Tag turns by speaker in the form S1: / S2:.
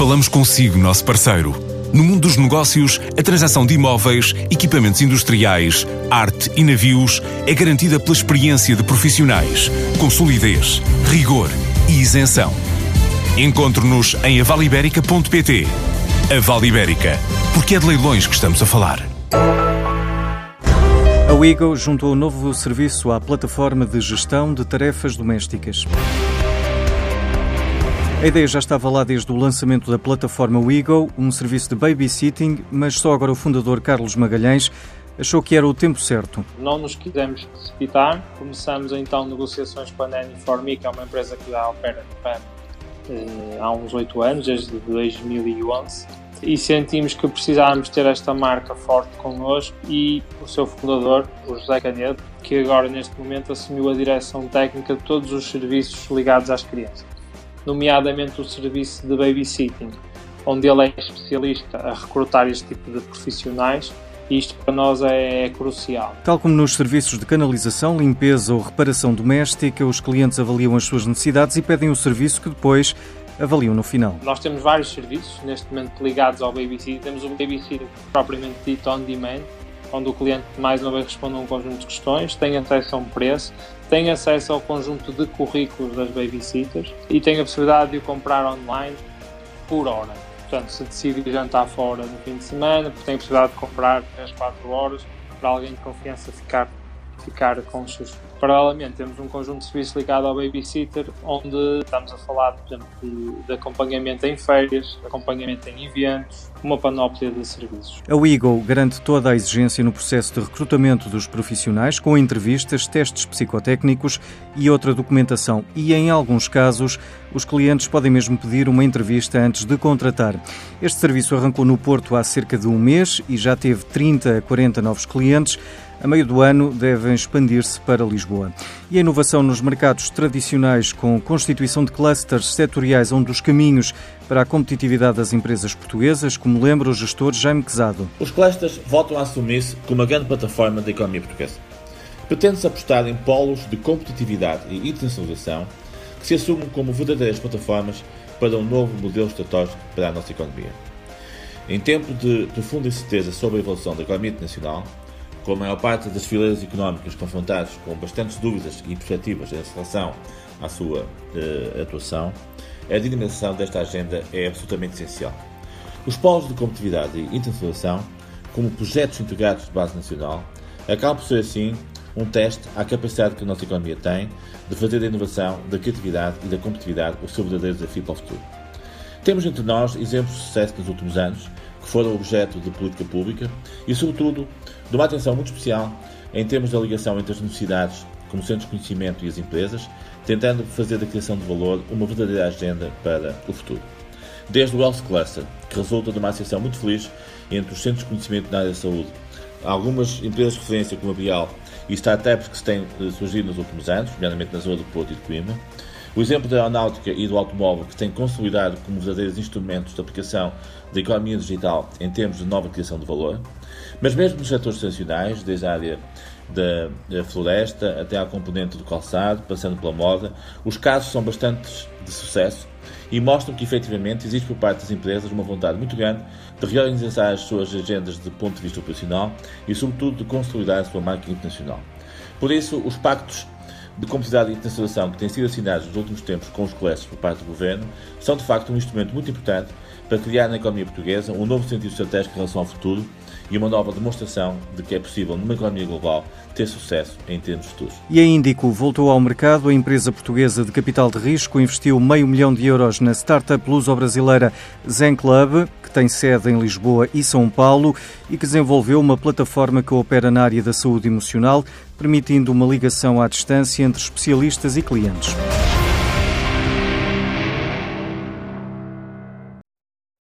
S1: Falamos consigo, nosso parceiro. No mundo dos negócios, a transação de imóveis, equipamentos industriais, arte e navios é garantida pela experiência de profissionais, com solidez, rigor e isenção. Encontre-nos em avaliberica.pt. A Vale Ibérica, porque é de leilões que estamos a falar.
S2: A Wigo juntou um novo serviço à plataforma de gestão de tarefas domésticas. A ideia já estava lá desde o lançamento da plataforma Wigo, um serviço de babysitting, mas só agora o fundador Carlos Magalhães achou que era o tempo certo.
S3: Não nos quisemos precipitar, começamos então negociações com a Nanny for Me, que é uma empresa que já opera no PAN eh, há uns oito anos, desde 2011, e sentimos que precisávamos ter esta marca forte connosco e o seu fundador, o José Canedo, que agora neste momento assumiu a direção técnica de todos os serviços ligados às crianças nomeadamente o serviço de babysitting, onde ele é especialista a recrutar este tipo de profissionais e isto para nós é, é crucial.
S2: Tal como nos serviços de canalização, limpeza ou reparação doméstica, os clientes avaliam as suas necessidades e pedem o serviço que depois avaliam no final.
S3: Nós temos vários serviços neste momento ligados ao babysitting. Temos o babysitting propriamente dito on demand, onde o cliente mais uma vez responde a um conjunto de questões, tem acesso a um preço, tem acesso ao conjunto de currículos das babysitters e tem a possibilidade de o comprar online por hora. Portanto, se decide jantar fora no fim de semana, tem a possibilidade de comprar 3, 4 horas para alguém de confiança ficar, ficar com os seus Paralelamente, temos um conjunto de serviços ligado ao babysitter, onde estamos a falar, por exemplo, de, acompanhamento em férias, acompanhamento em eventos, uma panóplia de serviços.
S2: A WIGO garante toda a exigência no processo de recrutamento dos profissionais, com entrevistas, testes psicotécnicos e outra documentação. E, em alguns casos, os clientes podem mesmo pedir uma entrevista antes de contratar. Este serviço arrancou no Porto há cerca de um mês e já teve 30 a 40 novos clientes a meio do ano devem expandir-se para Lisboa. E a inovação nos mercados tradicionais, com constituição de clusters setoriais, é um dos caminhos para a competitividade das empresas portuguesas, como lembra o gestor Jaime Quezado.
S4: Os clusters voltam a assumir-se como uma grande plataforma da economia portuguesa. Pretende-se apostar em polos de competitividade e internacionalização que se assumem como verdadeiras plataformas para um novo modelo estratégico para a nossa economia. Em tempo de profunda incerteza sobre a evolução da economia internacional, com a maior parte das fileiras económicas confrontados com bastantes dúvidas e perspectivas em relação à sua uh, atuação, a dinamização desta agenda é absolutamente essencial. Os polos de competitividade e internacionalização, como projetos integrados de base nacional, acabam por ser assim um teste à capacidade que a nossa economia tem de fazer da inovação, da criatividade e da competitividade o seu verdadeiro desafio para o futuro. Temos entre nós exemplos de sucesso nos últimos anos que foram objeto de política pública e, sobretudo, de uma atenção muito especial em termos da ligação entre as universidades, como centros de conhecimento e as empresas, tentando fazer da criação de valor uma verdadeira agenda para o futuro. Desde o Health Cluster, que resulta de uma associação muito feliz entre os centros de conhecimento na área da saúde, algumas empresas de referência como a Bial e startups que se têm eh, surgido nos últimos anos, nomeadamente na zona do Porto e de Coimbra, o exemplo da aeronáutica e do automóvel, que têm consolidado como verdadeiros instrumentos de aplicação da economia digital em termos de nova criação de valor, mas mesmo nos setores tradicionais, desde a área da, floresta até à componente do calçado, passando pela moda, os casos são bastante de sucesso e mostram que efetivamente existe por parte das empresas uma vontade muito grande de reorganizar as suas agendas de ponto de vista operacional e, sobretudo, de consolidar a sua marca internacional. Por isso, os pactos de competitividade e internacionalização que têm sido assinados nos últimos tempos com os colégios por parte do Governo são, de facto, um instrumento muito importante para criar na economia portuguesa um novo sentido estratégico em relação ao futuro e uma nova demonstração de que é possível, numa economia global, ter sucesso em termos futuros.
S2: E a Índico voltou ao mercado. A empresa portuguesa de capital de risco investiu meio milhão de euros na startup luso-brasileira Zen Club, que tem sede em Lisboa e São Paulo e que desenvolveu uma plataforma que opera na área da saúde emocional, permitindo uma ligação à distância entre especialistas e clientes.